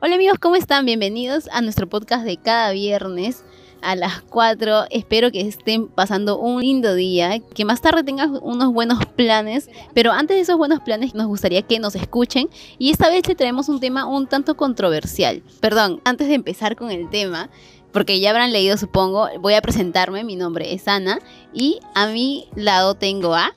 Hola amigos, ¿cómo están? Bienvenidos a nuestro podcast de cada viernes a las 4. Espero que estén pasando un lindo día, que más tarde tengan unos buenos planes, pero antes de esos buenos planes nos gustaría que nos escuchen y esta vez le traemos un tema un tanto controversial. Perdón, antes de empezar con el tema, porque ya habrán leído supongo, voy a presentarme, mi nombre es Ana y a mi lado tengo a...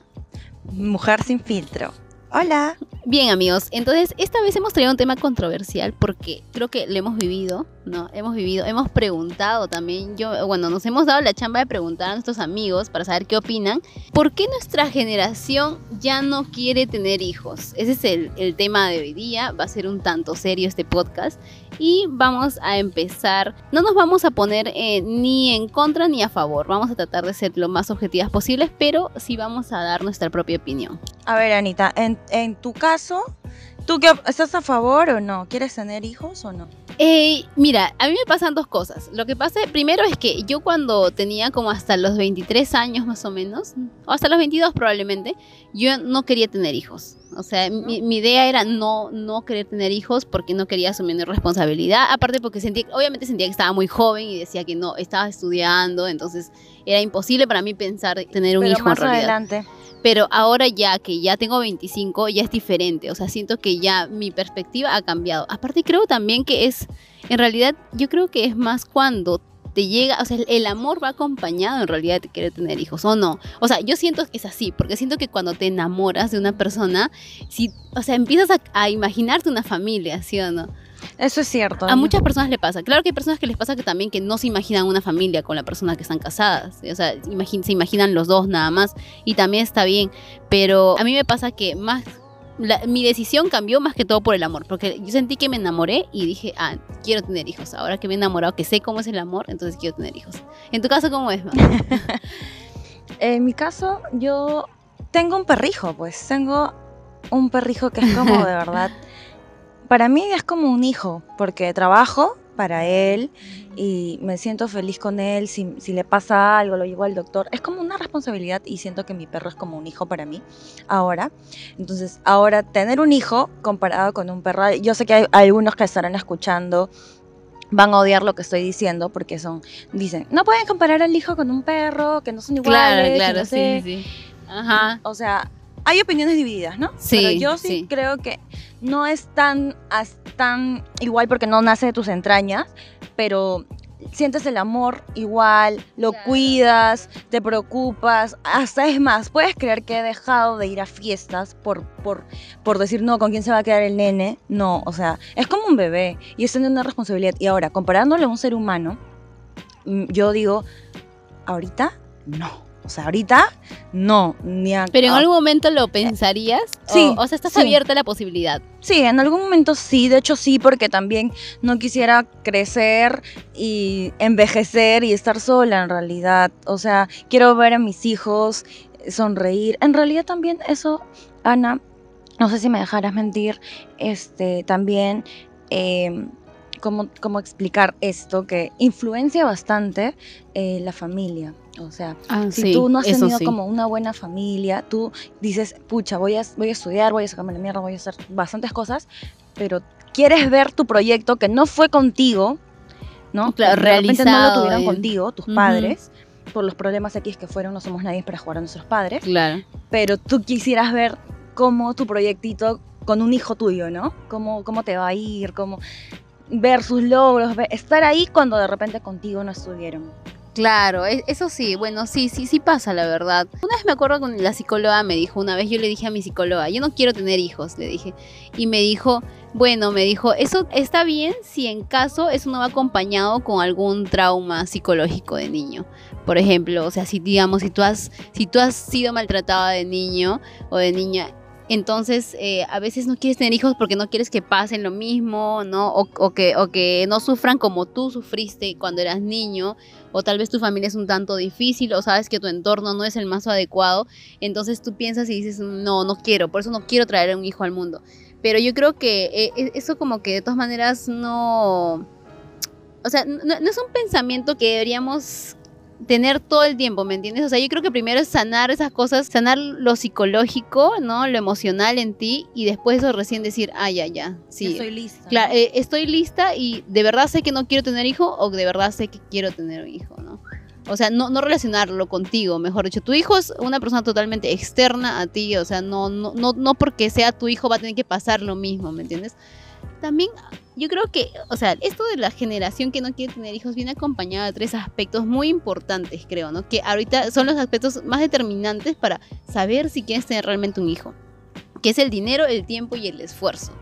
Mujer sin filtro. Hola. Bien amigos, entonces esta vez hemos traído un tema controversial porque creo que lo hemos vivido, ¿no? Hemos vivido, hemos preguntado también, yo, bueno, nos hemos dado la chamba de preguntar a nuestros amigos para saber qué opinan. ¿Por qué nuestra generación ya no quiere tener hijos? Ese es el, el tema de hoy día, va a ser un tanto serio este podcast y vamos a empezar, no nos vamos a poner eh, ni en contra ni a favor, vamos a tratar de ser lo más objetivas posibles, pero sí vamos a dar nuestra propia opinión. A ver, Anita, en, en tu caso, ¿tú qué, estás a favor o no? ¿Quieres tener hijos o no? Eh, mira, a mí me pasan dos cosas. Lo que pasa primero es que yo cuando tenía como hasta los 23 años más o menos, o hasta los 22 probablemente, yo no quería tener hijos. O sea, mi, mi, idea era no, no querer tener hijos porque no quería asumir responsabilidad. Aparte porque sentía, obviamente sentía que estaba muy joven y decía que no, estaba estudiando, entonces era imposible para mí pensar tener un Pero hijo más en realidad. adelante. Pero ahora ya que ya tengo 25, ya es diferente. O sea, siento que ya mi perspectiva ha cambiado. Aparte creo también que es, en realidad, yo creo que es más cuando te llega, o sea, el amor va acompañado en realidad de querer tener hijos, ¿o no? O sea, yo siento que es así, porque siento que cuando te enamoras de una persona, si, o sea, empiezas a, a imaginarte una familia, ¿sí o no? Eso es cierto. A muchas personas le pasa. Claro que hay personas que les pasa que también que no se imaginan una familia con la persona que están casadas. O sea, se imaginan los dos nada más. Y también está bien. Pero a mí me pasa que más... La, mi decisión cambió más que todo por el amor. Porque yo sentí que me enamoré y dije, ah, quiero tener hijos. Ahora que me he enamorado, que sé cómo es el amor, entonces quiero tener hijos. En tu caso, ¿cómo es? en mi caso, yo tengo un perrijo, pues. Tengo un perrijo que es como de verdad para mí es como un hijo, porque trabajo para él y me siento feliz con él. Si, si, le pasa algo, lo llevo al doctor. Es como una responsabilidad y siento que mi perro es como un hijo para mí ahora. Entonces, ahora tener un hijo comparado con un perro, yo sé que hay algunos que estarán escuchando. Van a odiar lo que estoy diciendo porque son, dicen, no pueden comparar al hijo con un perro, que no son iguales. Claro, claro, no sé. sí, sí. Ajá. O sea, hay opiniones divididas, ¿no? Sí. Pero yo sí, sí. creo que no es tan, tan igual porque no nace de tus entrañas, pero sientes el amor igual, lo Claro. cuidas, te preocupas, hasta es más, puedes creer que he dejado de ir a fiestas por, por, por decir, no, ¿con quién se va a quedar el nene? No, o sea, es como un bebé y es tener una responsabilidad. Y ahora, comparándolo a un ser humano, mm, yo digo, ahorita no. O sea, ahorita no, ni a, Pero en algún momento lo pensarías. Sí, O, o sea, estás sí. abierta a la posibilidad. Sí, en algún momento sí, de hecho sí, porque también no quisiera crecer y envejecer y estar sola en realidad. O sea, quiero ver a mis hijos sonreír. En realidad también eso, Ana, no sé si me dejarás mentir, este, también, eh, ¿cómo, cómo explicar esto? Que influencia bastante eh, la familia. O sea, Ah, si tú no has tenido como una buena familia, tú dices, pucha, voy a, voy a estudiar, voy a sacarme la mierda, voy a hacer bastantes cosas, pero quieres ver tu proyecto que no fue contigo, ¿no? Claro, de repente no lo tuvieron eh. contigo, tus padres, por los problemas X que fueron, no somos nadie para jugar a nuestros padres, Claro. pero tú quisieras ver cómo tu proyectito con un hijo tuyo, ¿no? Cómo, cómo te va a ir, cómo ver sus logros, ver- estar ahí cuando de repente contigo no estuvieron. Claro, e- eso sí, bueno, sí, sí, sí pasa, la verdad. Una vez me acuerdo con la psicóloga me dijo, una vez yo le dije a mi psicóloga, yo no quiero tener hijos, le dije. Y me dijo, bueno, me dijo, eso está bien si en caso eso no va acompañado con algún trauma psicológico de niño. Por ejemplo, o sea, si digamos, si tú has, si tú has sido maltratada de niño o de niña, entonces eh, a veces no quieres tener hijos porque no quieres que pasen lo mismo, ¿no? O, que, no sufran como tú sufriste cuando eras niño o tal vez tu familia es un tanto difícil o sabes que tu entorno no es el más adecuado, entonces tú piensas y dices, no, no quiero, por eso no quiero traer un hijo al mundo. Pero yo creo que eh, eso como que de todas maneras no... O sea, no es un pensamiento que deberíamos tener todo el tiempo, ¿me entiendes? O sea, yo creo que primero es sanar esas cosas, sanar lo psicológico, ¿no? Lo emocional en ti y después eso recién decir, ah, ya, ya, sí. Estoy lista. Claro, eh, estoy lista y de verdad sé que no quiero tener hijo o de verdad sé que quiero tener un hijo, ¿no? O sea, no, no relacionarlo contigo, mejor dicho. Tu hijo es una persona totalmente externa a ti, o sea, no, no, no, no porque sea tu hijo va a tener que pasar lo mismo, ¿me entiendes? También yo creo que, o sea, esto de la generación que no quiere tener hijos viene acompañado de tres aspectos muy importantes, creo, ¿no? Que ahorita son los aspectos más determinantes para saber si quieres tener realmente un hijo, que es el dinero, el tiempo y el esfuerzo.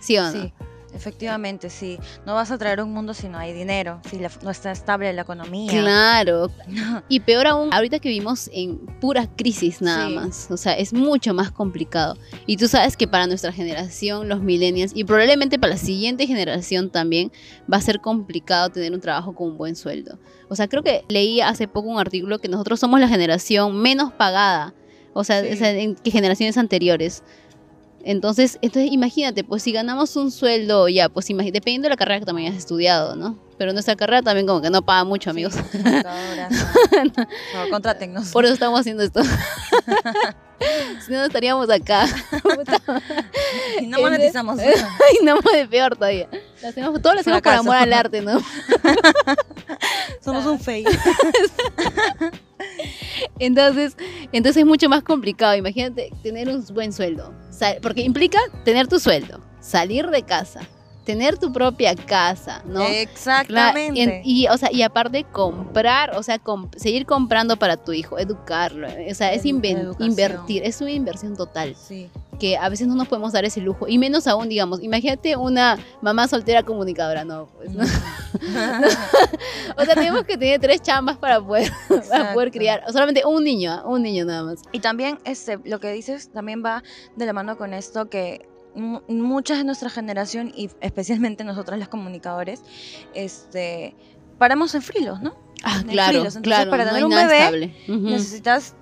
¿Sí o no? Sí. Efectivamente, sí. No vas a traer un mundo si no hay dinero, si la- no está estable la economía. Claro. Y peor aún, ahorita que vivimos en pura crisis nada Sí. más. O sea, es mucho más complicado. Y tú sabes que para nuestra generación, los millennials, y probablemente para la siguiente generación también, va a ser complicado tener un trabajo con un buen sueldo. O sea, creo que leí hace poco un artículo que nosotros somos la generación menos pagada. O sea, Sí. en generaciones anteriores. Entonces, entonces imagínate, pues si ganamos un sueldo, ya, pues imagi- dependiendo de la carrera que también hayas estudiado, ¿no? Pero nuestra carrera también como que no paga mucho, amigos. Sí, no. Por favor, contrátennos. Por eso estamos haciendo esto. si no, no estaríamos acá. Y no monetizamos. Ay, no, de peor todavía. Lo hacemos, todo lo hacemos por Fracaso. amor al arte, ¿no? Somos un fake. Entonces, entonces es mucho más complicado. Imagínate tener un buen sueldo. Porque implica tener tu sueldo, salir de casa, tener tu propia casa, ¿no? Exactamente. en- y, o sea, y aparte comprar, o sea, seguir comprando para tu hijo, educarlo. O sea, es invertir, es una inversión total. Sí. Que a veces no nos podemos dar ese lujo. Y menos aún, digamos, imagínate una mamá soltera comunicadora, no, pues, ¿no? O sea, tenemos que tener tres chambas para poder, para poder criar. Solamente un niño, ¿ah? un niño nada más. Y también este, lo que dices también va de la mano con esto que mu- muchas de nuestra generación y especialmente nosotras las comunicadores, este, paramos en frilos, ¿no? Ah, En claro. Entonces, claro. para no tener hay un bebé. Ujú. Necesitas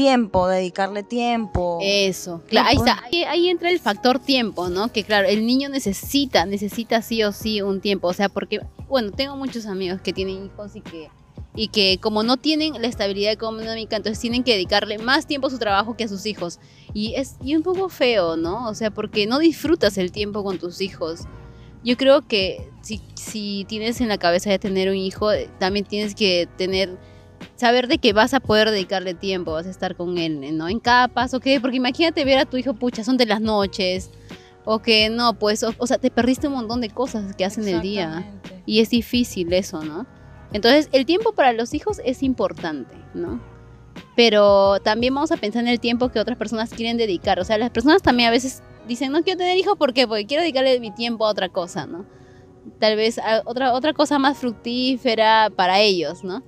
tiempo, dedicarle tiempo. Eso, claro, ahí, está. Ahí, ahí entra el factor tiempo, ¿no? Que claro, el niño necesita, necesita sí o sí un tiempo, o sea, porque, bueno, tengo muchos amigos que tienen hijos y que, y que como no tienen la estabilidad económica, entonces tienen que dedicarle más tiempo a su trabajo que a sus hijos. Y es y un poco feo, ¿no? O sea, porque no disfrutas el tiempo con tus hijos. Yo creo que si, si tienes en la cabeza de tener un hijo, eh, también tienes que tener saber de que vas a poder dedicarle tiempo, vas a estar con él, ¿no? En cada paso, ¿qué? Porque imagínate ver a tu hijo, pucha, son de las noches, o que no, pues, o, o sea, te perdiste un montón de cosas que hacen el día, y es difícil eso, ¿no? Entonces, el tiempo para los hijos es importante, ¿no? Pero también vamos a pensar en el tiempo que otras personas quieren dedicar, o sea, las personas también a veces dicen, no quiero tener hijos, ¿por qué? Porque quiero dedicarle mi tiempo a otra cosa, ¿no? Tal vez a otra, otra cosa más fructífera para ellos, ¿no?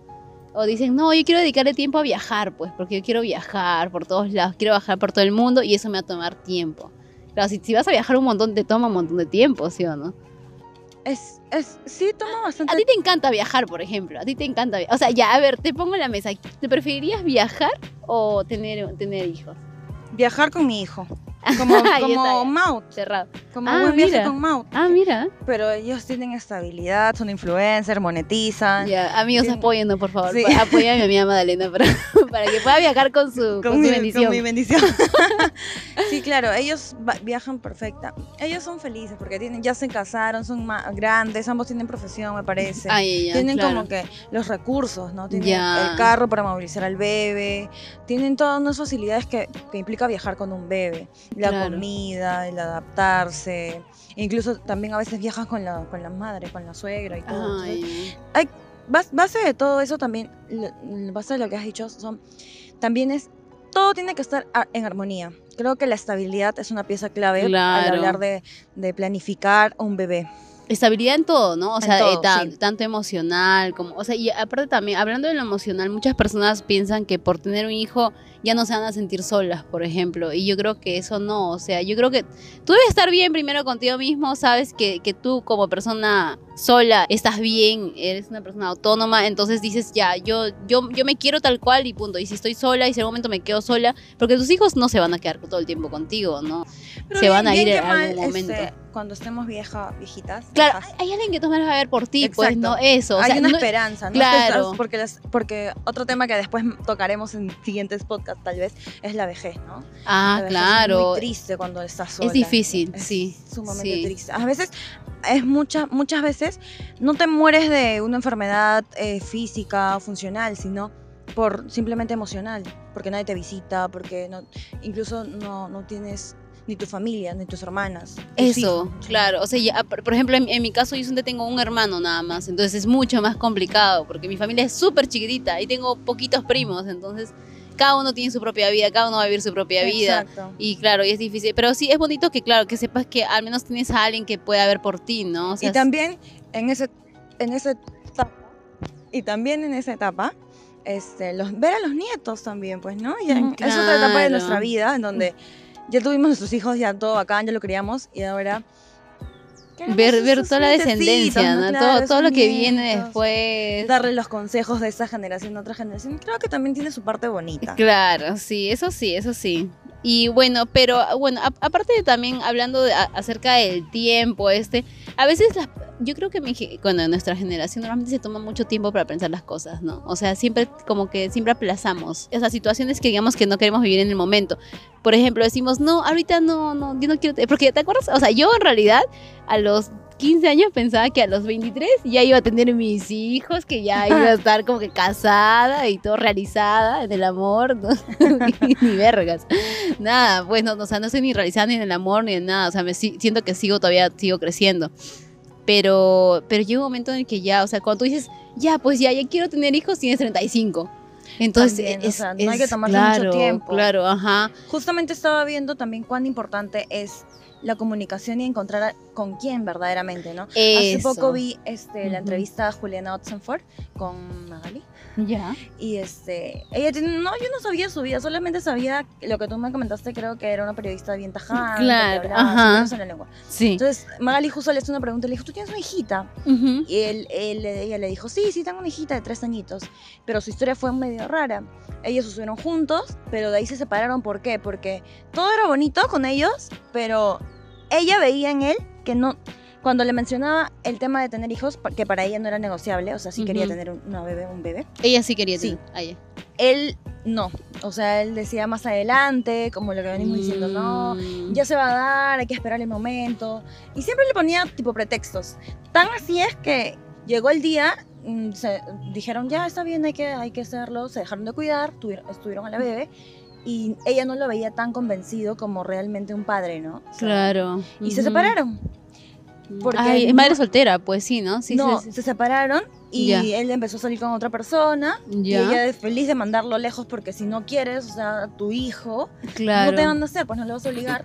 O dicen, no, yo quiero dedicarle tiempo a viajar, pues, porque yo quiero viajar por todos lados, quiero viajar por todo el mundo y eso me va a tomar tiempo. Claro, si, si vas a viajar un montón, te toma un montón de tiempo, ¿sí o no? Es, es, sí, toma bastante A ti te encanta viajar, por ejemplo. A ti te encanta viajar. O sea, ya, a ver, te pongo en la mesa. ¿Te preferirías viajar o tener, tener hijos? viajar con mi hijo. Como, como. Maut. Cerrado. Como Ah, buen viaje mira. con Maut. Ah, mira. Pero ellos tienen estabilidad, son influencers, monetizan. Ya, amigos, Bien. apóyennos, por favor. Sí. Apoyen a mi amiga Madalena para, para que pueda viajar con su, con su mi, bendición. con mi bendición. sí, claro, ellos viajan perfecta. Ellos son felices porque tienen, ya se casaron, son más grandes, ambos tienen profesión, me parece. Ay, ya, tienen claro. como que los recursos, ¿no? Tienen Ya. el carro para movilizar al bebé, tienen todas unas facilidades que, que implica viajar con un bebé. La Claro. comida, el adaptarse. Incluso también a veces viajas con la, con la madre, con la suegra y todo. Entonces, base de todo eso también, base de lo que has dicho, son, también es, todo tiene que estar en armonía. Creo que la estabilidad es una pieza clave Claro. al hablar de, de planificar un bebé. estabilidad en todo, ¿no? O En sea, todo, eh, ta- sí. tanto emocional como, o sea, y aparte también, hablando de lo emocional, muchas personas piensan que por tener un hijo ya no se van a sentir solas, por ejemplo. Y yo creo que eso no, o sea, yo creo que tú debes estar bien primero contigo mismo, sabes que, que tú como persona sola estás bien, eres una persona autónoma, entonces dices, ya, yo, yo, yo me quiero tal cual y punto. Y si estoy sola y si en algún momento me quedo sola, porque tus hijos no se van a quedar todo el tiempo contigo, ¿no? Pero se bien- van a ir en algún momento. este, cuando estemos vieja, viejitas. Claro, viejas, hay alguien que toma va a ver por ti, pues, Exacto. no eso. O hay sea, una no- esperanza, ¿no? claro. Porque, las- porque otro tema que después tocaremos en siguientes podcasts, tal vez, es la vejez, ¿no? Ah, La vejez Es claro. muy triste cuando estás sola. Es difícil, Es sí. Sumamente sí. triste. A veces, es muchas muchas veces, no te mueres de una enfermedad eh, física o funcional, sino por simplemente emocional. Porque nadie te visita, porque no, incluso no, no tienes ni tu familia, ni tus hermanas. Eso, hijos. claro. O sea, ya, por por ejemplo, en, en mi caso yo solamente tengo un hermano nada más, entonces es mucho más complicado porque mi familia es súper chiquitita y tengo poquitos primos, entonces cada uno tiene su propia vida, cada uno va a vivir su propia vida. Exacto. Y claro, y es difícil, pero sí es bonito que claro, que sepas que al menos tienes a alguien que pueda ver por ti, ¿no? O sea, y también en ese en esa etapa y también en esa etapa este los ver a los nietos también pues no ya en- es otra etapa de nuestra vida en donde ya tuvimos nuestros hijos ya todo bacán ya lo criamos y ahora ver, ver toda la descendencia, ¿no? Claro, todo, todo lo que viene después. darle los consejos de esa generación a otra generación creo que también tiene su parte bonita Claro, sí, eso sí, eso sí. Y bueno, pero bueno, a- aparte de también hablando de- a- acerca del tiempo, este, a veces las, yo creo que mi, ge- bueno, nuestra generación normalmente se toma mucho tiempo para pensar las cosas, ¿no? O sea, siempre como que siempre aplazamos esas situaciones que digamos que no queremos vivir en el momento. Por ejemplo, decimos, no, ahorita no, no, yo no quiero, te-". porque te acuerdas, o sea, yo en realidad a los 15 años pensaba que a los 23 ya iba a tener mis hijos, que ya iba a estar como que casada y todo realizada en el amor, ¿no? ni vergas. Nada, pues no, o sea, no estoy ni realizada ni en el amor ni en nada, o sea, me si- siento que sigo todavía, sigo creciendo. Pero, pero llega un momento en el que ya, o sea, cuando tú dices, ya, pues ya, ya quiero tener hijos, tienes 35. Entonces, También, o es, sea, no hay que tomarse mucho claro, tiempo. Claro, ajá. Justamente estaba viendo también cuán importante es la comunicación y encontrar con quién verdaderamente, ¿no? Hace poco vi este, la entrevista a Juliana Otzenford con Magali Ya. y este, ella tiene, no, yo no sabía su vida, solamente sabía lo que tú me comentaste, creo que era una periodista bien tajante, Claro, que hablaba ajá. la lengua. Sí. Entonces Magali justo le hizo una pregunta le dijo, ¿tú tienes una hijita? Y él, él- ella le dijo, sí, sí, tengo una hijita de tres añitos. Pero su historia fue medio rara. Ellos estuvieron juntos, pero de ahí se separaron. ¿Por qué? Porque todo era bonito con ellos, pero ella veía en él que no... Cuando le mencionaba el tema de tener hijos, que para ella no era negociable, o sea, sí quería Ujú. tener un, una bebé, un bebé, Ella sí quería Sí. tener. Ah, ya. él no. O sea, él decía más adelante, como lo que venimos diciendo, no, Mm. ya se va a dar, hay que esperar el momento. Y siempre le ponía tipo pretextos. Tan así es que llegó el día, mm, se dijeron, ya está bien, hay que, hay que hacerlo, se dejaron de cuidar, tuvieron, estuvieron a la bebé. Y ella no lo veía tan convencido como realmente un padre, ¿no? O sea, Claro. Y se Ujú. separaron. Porque Ay, es no- madre soltera, pues sí, ¿no? Sí, no, sí, sí. se separaron y Ya. él empezó a salir con otra persona. Y Ya, ella es feliz de mandarlo lejos porque si no quieres, o sea, tu hijo, claro. no te van a hacer, pues no le vas a obligar.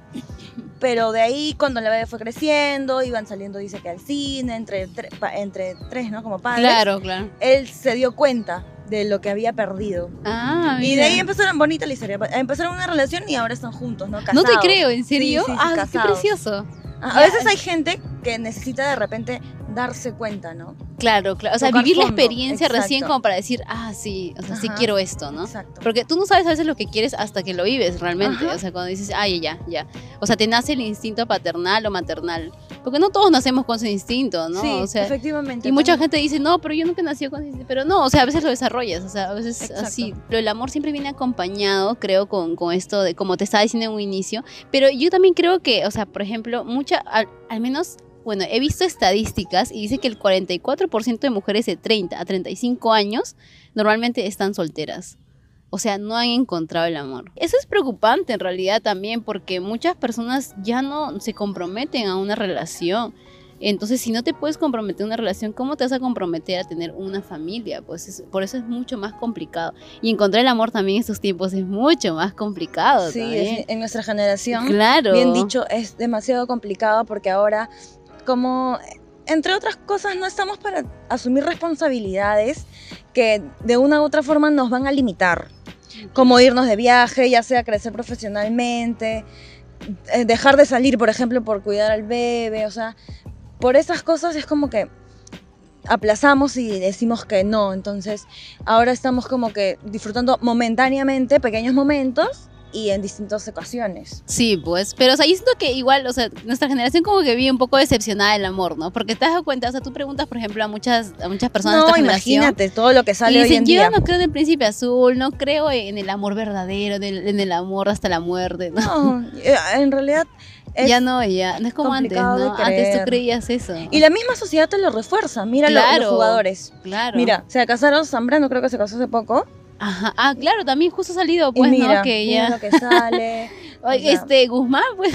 Pero de ahí, cuando la bebé fue creciendo, iban saliendo, dice que al cine, entre, tre- entre tres, ¿no? Como padres. Claro, claro. Él se dio cuenta de lo que había perdido. Ah, Y de mira. ahí empezaron bonita la historia. Empezaron una relación y ahora están juntos, ¿no? No Casados. te creo, ¿en serio? Sí, sí, ah, qué precioso. A veces hay gente que necesita de repente darse cuenta, ¿no? Claro, claro. O sea, Tocar vivir la fondo, experiencia recién exacto. como para decir, ah, sí, o sea, sí Ajá. quiero esto, ¿no? Exacto. Porque tú no sabes a veces lo que quieres hasta que lo vives realmente. Ajá. O sea, cuando dices, ay, ya, ya. O sea, te nace el instinto paternal o maternal. Porque no todos nacemos con ese instinto, ¿no? Sí, o sea, efectivamente. y mucha También- gente dice, no, pero yo nunca nací con ese instinto. Pero no, o sea, a veces lo desarrollas, o sea, a veces Exacto. así. Pero el amor siempre viene acompañado, creo, con, con esto de, como te estaba diciendo en un inicio. Pero yo también creo que, o sea, por ejemplo, mucha, al, al menos, bueno, he visto estadísticas y dice que el 44% de mujeres de 30 a 35 años normalmente están solteras. O sea, no han encontrado el amor. Eso es preocupante en realidad también porque muchas personas ya no se comprometen a una relación. Entonces, si no te puedes comprometer a una relación, ¿cómo te vas a comprometer a tener una familia? Pues es- por eso es mucho más complicado. Y encontrar el amor también en estos tiempos es mucho más complicado. Sí, es- en nuestra generación. claro. bien dicho, es demasiado complicado porque ahora, como entre otras cosas, no estamos para asumir responsabilidades que de una u otra forma nos van a limitar. como irnos de viaje, ya sea crecer profesionalmente, eh, dejar de salir, por ejemplo, por cuidar al bebé, o sea, por esas cosas es como que aplazamos y decimos que no, entonces ahora estamos como que disfrutando momentáneamente pequeños momentos y en distintas ocasiones. Sí, pues, pero o sea, yo siento que igual, o sea, nuestra generación como que vive un poco decepcionada del amor, ¿no? Porque te das cuenta, o sea, tú preguntas, por ejemplo, a muchas, a muchas personas No, imagínate todo lo que sale y hoy dicen, en yo día. no creo en el príncipe azul, no creo en el amor verdadero, en el, en el amor hasta la muerte, ¿no? No, eh, en realidad es- ya no, ya, no es como antes, ¿no? Antes tú creías eso. Y la misma sociedad te lo refuerza. Mira lo- Claro. los jugadores. Claro. Mira, se casaron Zambrano, creo que se casó hace poco. Ajá. Ah, claro, también justo ha salido, y pues, mira, ¿no? Que ya. lo que sale. Oye, o sea, este, Guzmán, pues.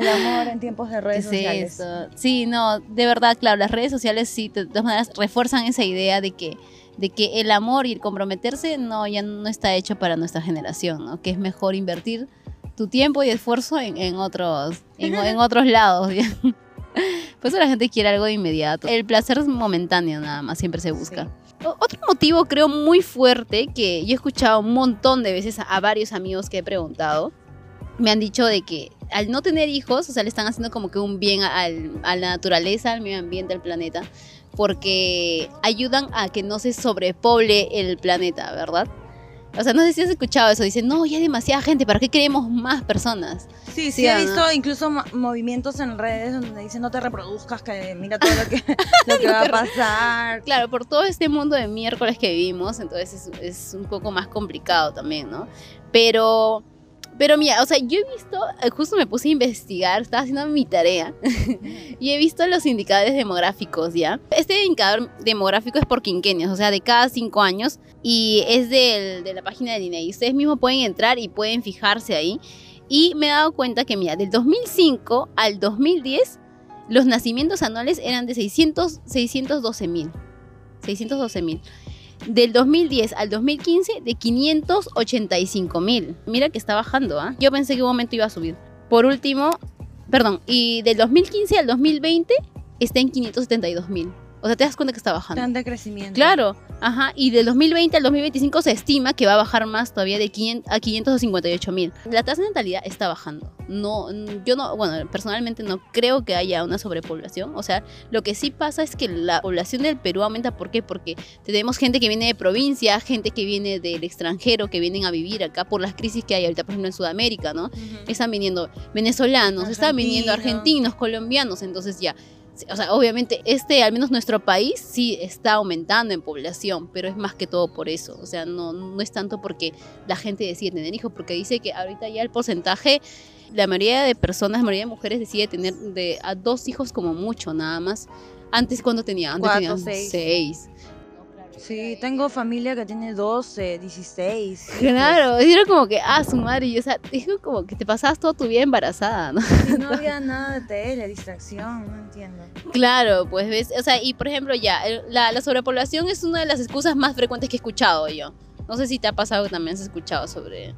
El amor en tiempos de ¿Qué redes es sociales. eso? Sí, no, de verdad, claro, las redes sociales sí, de todas maneras, refuerzan esa idea de que, de que el amor y el comprometerse no, ya no está hecho para nuestra generación, ¿no? Que es mejor invertir tu tiempo y esfuerzo en, en otros, en, en otros lados. ¿ya? Por eso la gente quiere algo de inmediato. El placer es momentáneo nada más, siempre se busca. O- Otro motivo creo muy fuerte que yo he escuchado un montón de veces a, varios amigos que he preguntado, me han dicho de que al no tener hijos, o sea, le están haciendo como que un bien al- a la naturaleza, al medio ambiente, al planeta, porque ayudan a que no se sobrepoble el planeta, ¿verdad? O sea, no sé si has escuchado eso, dicen, no, ya hay demasiada gente, ¿para qué queremos más personas? Sí, sí, Sí, he visto incluso mo- movimientos en redes donde dicen no te reproduzcas, que mira todo lo que, lo que va a pasar. Claro, por todo este mundo de miércoles que vivimos, entonces es, es un poco más complicado también, ¿no? Pero, pero mira, o sea, yo he visto, eh, justo me puse a investigar, estaba haciendo mi tarea y he visto los indicadores demográficos, ¿ya? Este indicador demográfico es por quinquenios, o sea, de cada cinco años y es del- de la página del INEI. Ustedes mismos pueden entrar y pueden fijarse ahí. Y me he dado cuenta que, mira, del 2005 al 2010, los nacimientos anuales eran de 600, 612 mil. 612 mil. Del 2010 al 2015, de 585 mil. Mira que está bajando, ¿ah? Yo pensé que un momento iba a subir. Por último, perdón, y del 2015 al 2020 está en 572 mil. O sea, te das cuenta que está bajando. Tan de crecimiento. Claro, ajá, y del 2020 al 2025 se estima que va a bajar más todavía de 500 a 558 mil. La tasa de natalidad está bajando. No, mm, yo no, bueno, personalmente no creo que haya una sobrepoblación. O sea, lo que sí pasa es que la población del Perú aumenta. ¿Por qué? Porque tenemos gente que viene de provincia, gente que viene del extranjero, que vienen a vivir acá por las crisis que hay ahorita, por ejemplo, en Sudamérica, ¿no? Ujú. están viniendo venezolanos, están viniendo argentinos, colombianos, entonces ya, o sea, obviamente este, al menos nuestro país sí está aumentando en población, pero es más que todo por eso, o sea, no, no es tanto porque la gente decide tener hijos, porque dice que ahorita ya el porcentaje, la mayoría de personas, la mayoría de mujeres decide tener de a dos hijos como mucho, nada más. Antes, ¿cuándo tenía? Antes Cuatro, tenía seis. seis. Sí, tengo familia que tiene 12, 16. Claro, y era como que, ah, su madre, y, o sea, dijo como que te pasabas toda tu vida embarazada, ¿no? Y no había nada de tele, distracción, no entiendo. Claro, pues ves, o sea, y por ejemplo ya, la, la sobrepoblación es una de las excusas más frecuentes que he escuchado yo. No sé si te ha pasado que también has escuchado sobre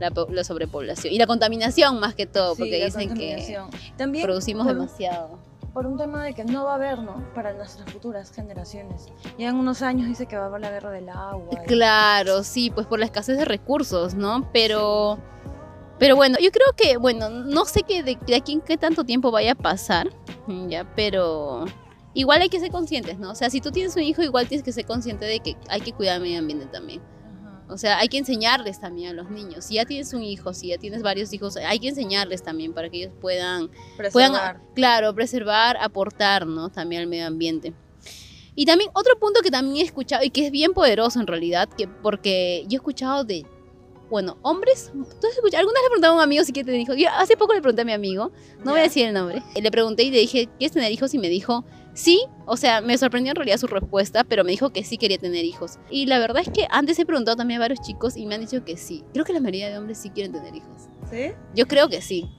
la, la sobrepoblación y la contaminación más que todo, Sí, porque dicen que. También producimos demasiado. Por un tema de que no va a haber, ¿no? Para nuestras futuras generaciones. Ya en unos años dice que va a haber la guerra del agua. y- Claro, sí, pues por la escasez de recursos, ¿no? Pero, pero bueno, yo creo que, bueno, no sé que de, de aquí en qué tanto tiempo vaya a pasar, ya, pero igual hay que ser conscientes, ¿no? O sea, si tú tienes un hijo, igual tienes que ser consciente de que hay que cuidar el medio ambiente también. O sea, hay que enseñarles también a los niños. Si ya tienes un hijo, si ya tienes varios hijos, hay que enseñarles también para que ellos puedan, puedan Preservar. claro, preservar, aportar, ¿no? También al medio ambiente. Y también otro punto que también he escuchado y que es bien poderoso en realidad, que porque yo he escuchado de, bueno, hombres, ¿tú has escuchado? Alguna vez le preguntaba a un amigo si quiere tener hijos. Yo hace poco le pregunté a mi amigo, no voy a decir el nombre, le pregunté y le dije, ¿quieres tener hijos? Y me dijo, sí, o sea, me sorprendió en realidad su respuesta, pero me dijo que sí quería tener hijos. Y la verdad es que antes he preguntado también a varios chicos y me han dicho que sí. Creo que la mayoría de hombres sí quieren tener hijos. ¿Sí? Yo creo que sí.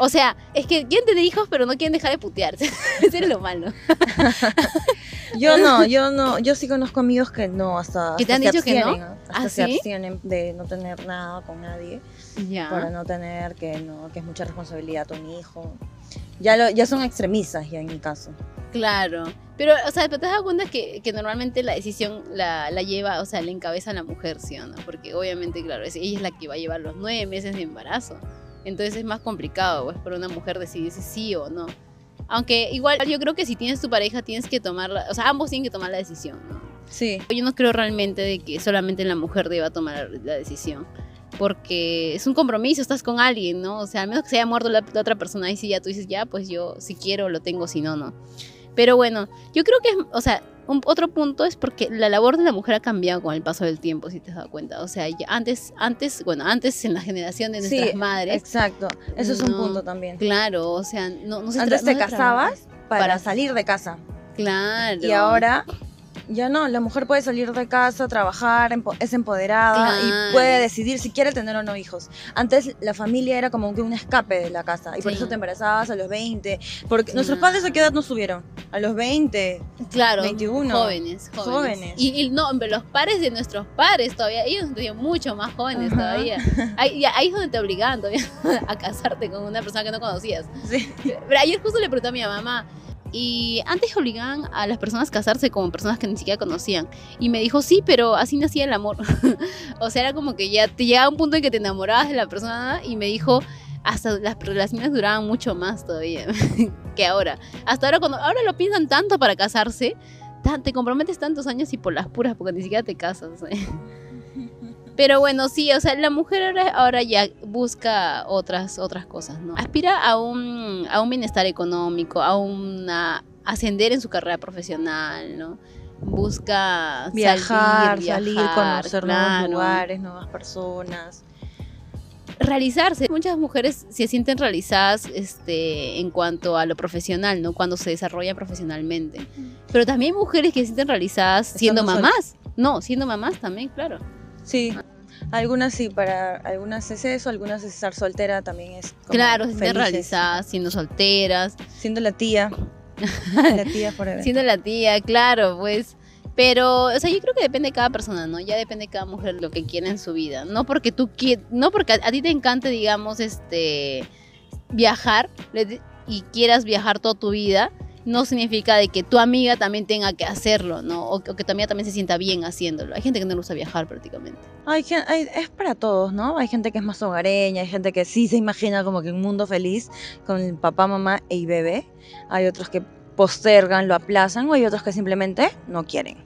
O sea, es que quieren tener hijos, pero no quieren dejar de putearse. Eso es lo malo. Yo no, yo no, yo sí conozco amigos que no, hasta, ¿Que te hasta han se dicho que no? abstienen. Hasta ¿Ah, se sí? abstienen de no tener nada con nadie, para Ya. no tener que no, que es mucha responsabilidad un hijo. Ya lo, ya son extremistas ya en mi caso. Claro. Pero, o sea, te das cuenta que, que normalmente la decisión la, la, lleva, o sea, la encabeza la mujer, ¿sí o no? Porque obviamente, claro, ella es la que va a llevar los nueve meses de embarazo. Entonces es más complicado, pues, para una mujer decidir si sí o no. Aunque igual yo creo que si tienes tu pareja tienes que tomarla, o sea, ambos tienen que tomar la decisión, ¿no? Sí. Yo no creo realmente de que solamente la mujer deba tomar la decisión. Porque es un compromiso, estás con alguien, ¿no? O sea, al menos que se haya muerto la, la otra persona y si ya tú dices, ya, pues yo si quiero lo tengo, si no, no. Pero bueno, yo creo que, o sea, un, otro punto es porque la labor de la mujer ha cambiado con el paso del tiempo, si te has dado cuenta. O sea, antes, antes, bueno, antes en la generación de nuestras sí, madres. Exacto, eso es un punto también. Claro, o sea, no, no se Antes te no casabas para, para- salir de casa. Claro. Y ahora ya no, la mujer puede salir de casa, trabajar, es empoderada Claro. y puede decidir si quiere tener o no hijos. Antes la familia era como que un escape de la casa y por Sí. eso te embarazabas a los 20, porque nuestros Claro. padres a qué edad nos subieron? A los 20. Claro, 21. jóvenes, jóvenes. Jóvenes. Y, y no, los pares de nuestros pares todavía, ellos son mucho más jóvenes Ajá. todavía. Ahí, ahí es donde te obligaban todavía a casarte con una persona que no conocías. Sí. Pero ayer justo le pregunté a mi mamá, y antes obligaban a las personas a casarse con personas que ni siquiera conocían. Y me dijo, sí, pero así nacía el amor. o sea, era como que ya te llegaba un punto en que te enamorabas de la persona y me dijo, hasta las relaciones duraban mucho más todavía que ahora. Hasta ahora, cuando ahora lo piensan tanto para casarse, te comprometes tantos años y por las puras, porque ni siquiera te casas. ¿eh? Pero bueno, sí, o sea, la mujer ahora, ahora ya busca otras, otras cosas, ¿no? Aspira a un, a un bienestar económico, a una ascender en su carrera profesional, ¿no? Busca Viajar, salir, conocer claro. nuevos lugares, nuevas personas. realizarse. Muchas mujeres se sienten realizadas este, en cuanto a lo profesional, ¿no? Cuando se desarrollan profesionalmente. Pero también hay mujeres que se sienten realizadas siendo mamás. No, siendo mamás también, claro. Sí. Algunas sí, para algunas es eso, algunas es estar soltera también es como claro, felices. realizadas, siendo solteras, Siendo la tía. la tía forever. siendo la tía, claro, pues. Pero, o sea, yo creo que depende de cada persona, ¿no? Ya depende de cada mujer lo que quiera en su vida. No porque tú quie- no porque a, a ti te encante, digamos, este viajar y quieras viajar toda tu vida, no significa de que tu amiga también tenga que hacerlo, ¿no? O, o que tu amiga también se sienta bien haciéndolo. Hay gente que no le gusta viajar prácticamente. Hay, hay- es para todos, ¿no? Hay gente que es más hogareña, hay gente que sí se imagina como que un mundo feliz con el papá, mamá y bebé. Hay otros que postergan, lo aplazan, o hay otros que simplemente no quieren.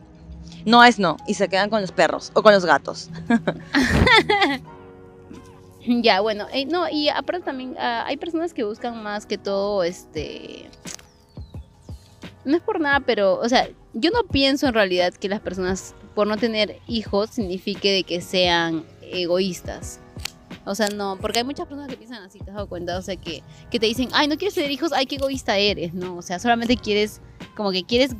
No es no, y se quedan con los perros o con los gatos. Ya, bueno, eh, no, y aparte también ah, hay personas que buscan más que todo, este... No es por nada, pero, o sea, yo no pienso en realidad que las personas, por no tener hijos, signifique de que sean egoístas. O sea, no, porque hay muchas personas que piensan así, ¿te has dado cuenta? O sea, que, que te dicen, ay, no quieres tener hijos, ay, qué egoísta eres, ¿no? O sea, solamente quieres, como que quieres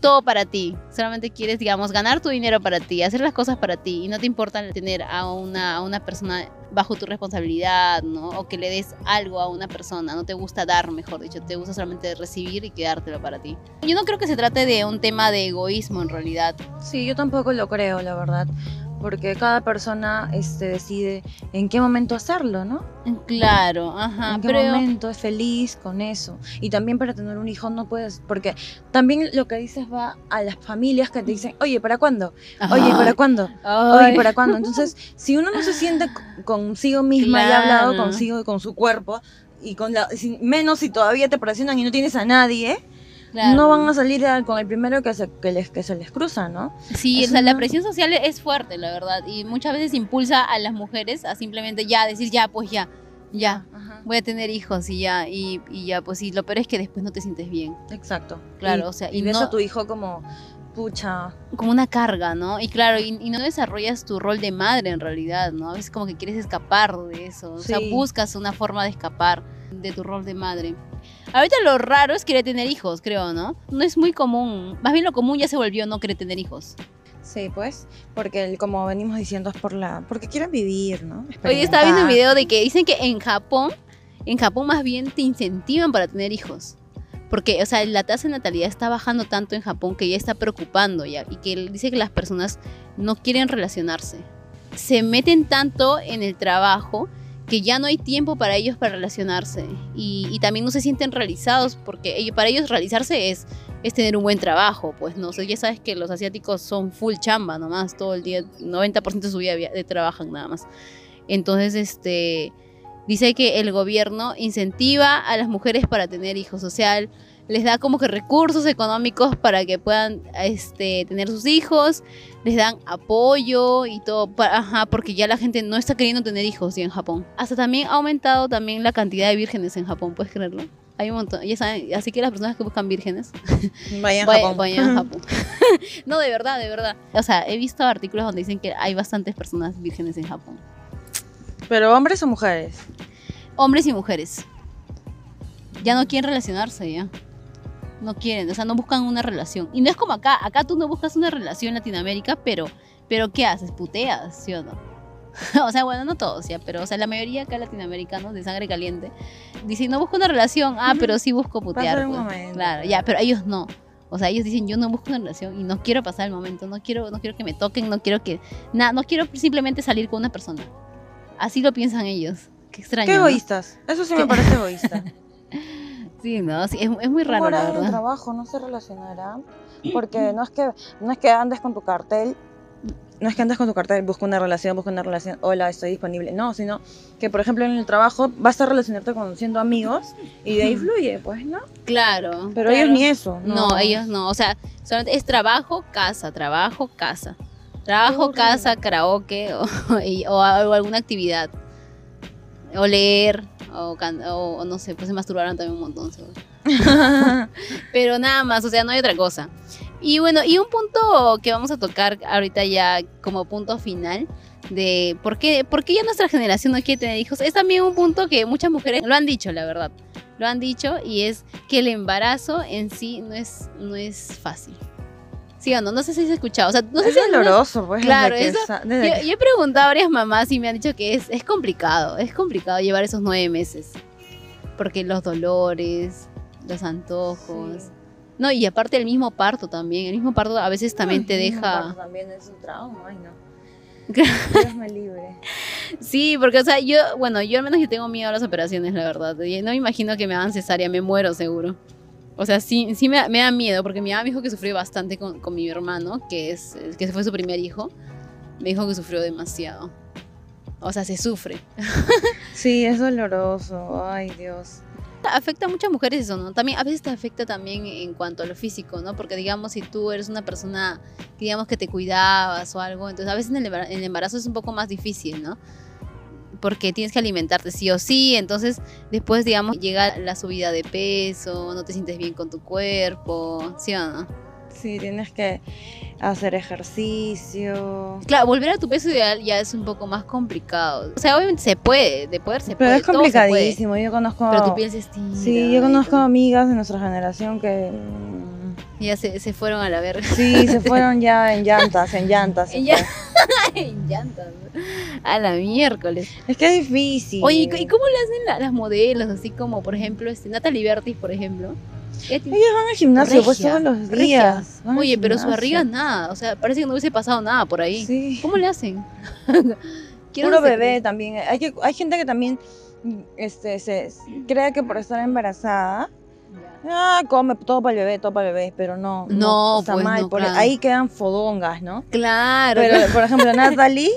todo para ti. Solamente quieres, digamos, ganar tu dinero para ti, hacer las cosas para ti y no te importa tener a una, a una persona bajo tu responsabilidad, ¿no? O que le des algo a una persona. No te gusta dar, mejor dicho, te gusta solamente recibir y quedártelo para ti. Yo no creo que se trate de un tema de egoísmo en realidad. Sí, yo tampoco lo creo, la verdad. Porque cada persona este, decide en qué momento hacerlo, ¿no? Claro, ajá. en qué pero momento es feliz con eso. Y también para tener un hijo no puedes, porque también lo que dices va a las familias que te dicen, oye, ¿para cuándo? Oye, ¿para cuándo? Oye. ¿para cuándo? Entonces, si uno no se siente consigo misma y ha hablado consigo y con su cuerpo, y con la, menos si todavía te presionan y no tienes a nadie, Claro. no van a salir a- con el primero que se, que les, que se les cruza, ¿no? Sí, o Es sea, la una- presión social es fuerte, la verdad, y muchas veces impulsa a las mujeres a simplemente ya decir, ya, pues ya, ya, Ajá. voy a tener hijos y ya, y, y ya, pues sí, lo peor es que después no te sientes bien, Exacto. Claro, Y- o sea, y, y ves no- a tu hijo como, pucha, como una carga, ¿no? Y claro, y, y no desarrollas tu rol de madre en realidad, ¿no? A veces como que quieres escapar de eso, o sea, Sí. buscas una forma de escapar de tu rol de madre. Ahorita lo raro es querer tener hijos, creo, ¿no? No es muy común, más bien lo común ya se volvió no querer tener hijos. sí, pues, porque el- como venimos diciendo es por la, porque quieren vivir, ¿no? Hoy estaba viendo un video de que dicen que en Japón, en Japón más bien te incentivan para tener hijos. Porque, o sea, la tasa de natalidad está bajando tanto en Japón que ya está preocupando ya. Y que dice que las personas no quieren relacionarse. Se meten tanto en el trabajo que ya no hay tiempo para ellos para relacionarse y, también no se sienten realizados porque para ellos realizarse es, es tener un buen trabajo, pues no sé, ya sabes que los asiáticos son full chamba nomás, todo el día, 90% de su vida de trabajan nada más. Entonces, este, dice que el gobierno incentiva a las mujeres para tener hijos, o sea, les da como que recursos económicos para que puedan este, tener sus hijos, les dan apoyo y todo, ajá, porque ya la gente no está queriendo tener hijos ya en Japón. Hasta también ha aumentado también la cantidad de vírgenes en Japón, ¿puedes creerlo? Hay un montón, ya saben, así que las personas que buscan vírgenes, Vayan a Japón. vayan a Japón. no, de verdad, de verdad. O sea, he visto artículos donde dicen que hay bastantes personas vírgenes en Japón. Pero hombres o mujeres. Hombres y mujeres. Ya no quieren relacionarse, ya. No quieren, o sea, no buscan una relación. Y no es como acá, acá tú no buscas una relación en Latinoamérica, pero, pero ¿qué haces? Puteas, ¿sí o no? o sea, bueno, no todos, ya, pero, o sea, la mayoría acá latinoamericanos de sangre caliente dicen, no busco una relación, ah, pero sí busco putear. Pues. Claro, ya, pero ellos no. O sea, ellos dicen, yo no busco una relación y no quiero pasar el momento, no quiero, no quiero que me toquen, no quiero que, nada, no quiero simplemente salir con una persona. Así lo piensan ellos. Qué extraño. Qué ¿no? egoístas. Eso sí me parece egoísta. Sí, no, sí, es, es muy raro, la en el verdad. trabajo no se relacionará porque no es que no es que andes con tu cartel no es que andes con tu cartel busca una relación busca una relación hola estoy disponible no sino que por ejemplo en el trabajo vas a relacionarte con siendo amigos y de ahí fluye pues no Claro. pero claro. ellos ni eso No. ellos no. O sea, solamente es trabajo, casa, trabajo, casa. Trabajo, casa, karaoke o, y- o, o alguna actividad. O leer, o, can- o- o no sé, pues se masturbaron también un montón. seguro. Pero nada más, o sea, no hay otra cosa. Y bueno, y un punto que vamos a tocar ahorita ya como punto final de por qué, por qué ya nuestra generación no quiere tener hijos, es también un punto que muchas mujeres lo han dicho, la verdad. Lo han dicho y es que el embarazo en sí no es, no es fácil. ¿Sí o no? No sé si se ha escuchado. O sea, no sé es si algunas- doloroso pues Claro, desde que eso- sa- desde yo, que- yo he preguntado a varias mamás y me han dicho que es, es complicado, es complicado llevar esos nueve meses. Porque los dolores, los antojos. Sí. No, y aparte el mismo parto también. El mismo parto a veces también te Ay, no, deja. parto también es un trauma ay no Dios me libre Sí, porque, o sea, yo, bueno, yo al menos yo tengo miedo a las operaciones, la verdad. No me imagino que me hagan cesárea, me muero seguro. O sea, sí, sí me, me da miedo, porque mi mamá me dijo que sufrió bastante con, con mi hermano, que es que fue su primer hijo. Me dijo que sufrió demasiado. O sea, se sufre. sí es doloroso ay Dios Afecta a muchas mujeres eso, ¿no? También, a veces te afecta también en cuanto a lo físico, ¿no? Porque digamos, si tú eres una persona, digamos que te cuidabas o algo, entonces a veces en el embara- en el embarazo es un poco más difícil, ¿no? Porque tienes que alimentarte sí o sí, entonces después, digamos, llega la subida de peso, no te sientes bien con tu cuerpo, ¿sí o no? sí tienes que hacer ejercicio Claro, volver a tu peso ideal ya es un poco más complicado. O sea, obviamente se puede, de poder se Pero puede, es se puede, complicadísimo. Yo conozco. pero tu piel se estira. Sí, yo conozco amigas de nuestra generación que. Ya se, se fueron a la verga. Sí, se fueron ya en llantas, en llantas. En llan- fue. en llantas. A la miércoles. Es que es difícil. Oye, ¿y c- ¿y cómo le hacen la- las modelos? Así como, por ejemplo, este, Natalie Bertis, por ejemplo. Ellos van al gimnasio pues todos los días. Oye, pero su barriga nada. O sea, parece que no hubiese pasado nada por ahí. Sí. ¿Cómo le hacen? Quiero Puro bebé también. Hay, que, hay gente que también este, se, cree que por estar embarazada. Ah, come todo para el bebé, todo para el bebé, pero no, No, está pues, mal. no, por- claro. Ahí quedan fodongas, ¿no? Claro. Pero, claro. por ejemplo, Natalie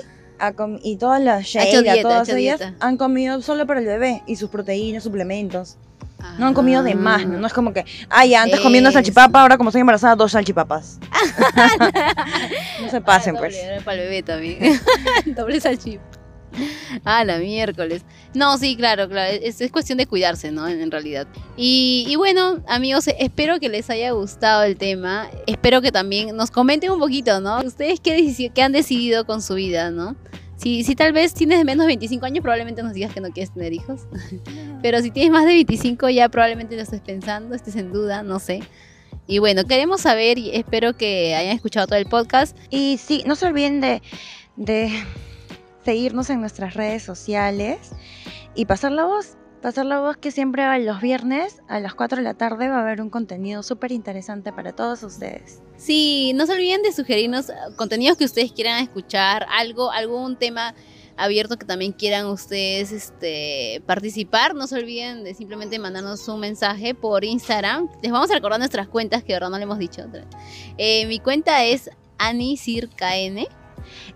y todas las Sheila, todas ellas dieta. han comido solo para el bebé y sus proteínas, suplementos. No han comido de más, ¿no? No es como que, ay, antes comiendo salchipapa, ahora como estoy embarazada, dos salchipapas. no se pasen, Ah, pues. doble, Para el bebé también. doble salchip. Ah, la miércoles. No, sí, claro, claro. Es, es cuestión de cuidarse, ¿no? En, en realidad. Y, y bueno, amigos, espero que les haya gustado el tema. Espero que también nos comenten un poquito, ¿no? Ustedes qué, qué han decidido con su vida, ¿no? Si, si tal vez tienes menos de 25 años, probablemente nos digas que no quieres tener hijos. Pero si tienes más de 25, ya probablemente lo estés pensando, estés en duda, no sé. Y bueno, queremos saber y espero que hayan escuchado todo el podcast. Y sí, no se olviden de, de seguirnos en nuestras redes sociales y pasar la voz. Pasar la voz que siempre a los viernes a las 4 de la tarde va a haber un contenido súper interesante para todos ustedes. Sí, no se olviden de sugerirnos eh, contenidos que ustedes quieran escuchar, algo, algún tema abierto que también quieran ustedes este, participar. No se olviden de simplemente mandarnos un mensaje por Instagram. Les vamos a recordar nuestras cuentas que de verdad no le hemos dicho. Eh, mi cuenta es anisirkn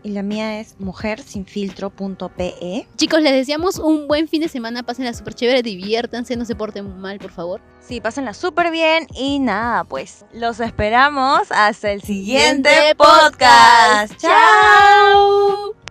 y la mía es mujersinfiltro.pe. Chicos, les deseamos un buen fin de semana. Pásenla súper chévere, diviértanse, no se porten mal, por favor. Sí, pásenla súper bien. Y nada, pues los esperamos hasta el siguiente, podcast. ¡Chao!